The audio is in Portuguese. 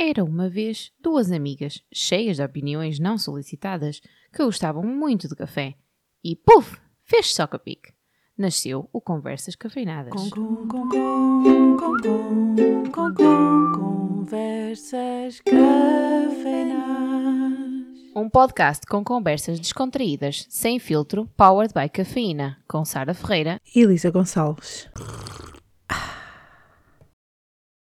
Era uma vez duas amigas, cheias de opiniões não solicitadas, que gostavam muito de café. E puf! Fez só a. Nasceu o Conversas Cafeinadas. Com, com, com, conversas Cafeinadas. Um podcast com conversas descontraídas, sem filtro, powered by cafeína, com Sara Ferreira e Elisa Gonçalves.